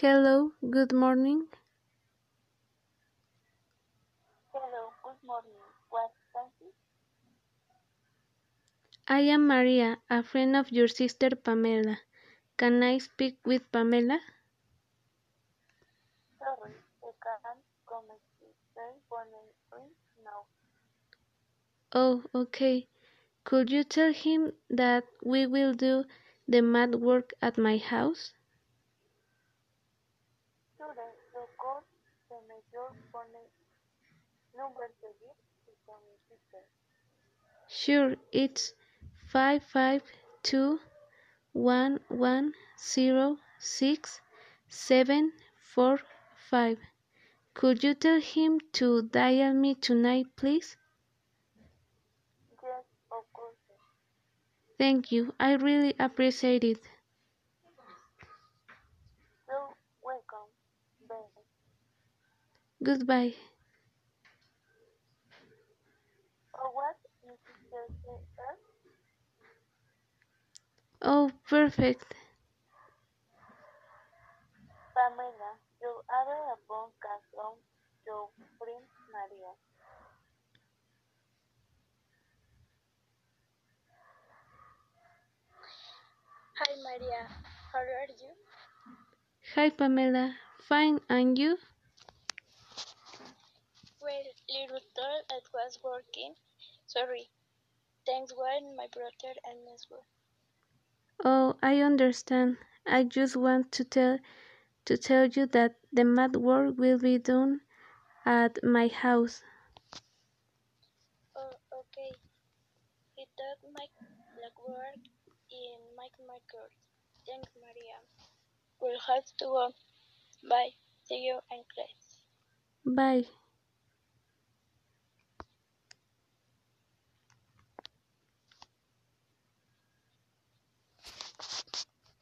Hello, good morning. Hello, good morning. What time I am Maria, a friend of your sister Pamela. Can I speak with Pamela? Sorry, I can't stay for me now. Oh, okay. Could you tell him that we will do the math work at my house? Sure, of course, the major phone number to give is from my sister. Sure, it's five five two one one zero six seven four five. Could you tell him to dial me tonight, please? Yes, of course. Thank you. I really appreciate it. Goodbye. Or what your sister said? Oh, perfect. Pamela, your other upon classroom, your friend Maria. Hi Maria, how are you? Hi, Pamela. Fine, and you? Well, little thought I was working. Sorry. Thanks when my brother and were. Oh, I understand. I just want to tell to tell you that the math work will be done at my house. Oh, okay. He taught my black work in my marker. Thanks, Maria. We'll have to go. Bye. See you in class. Bye.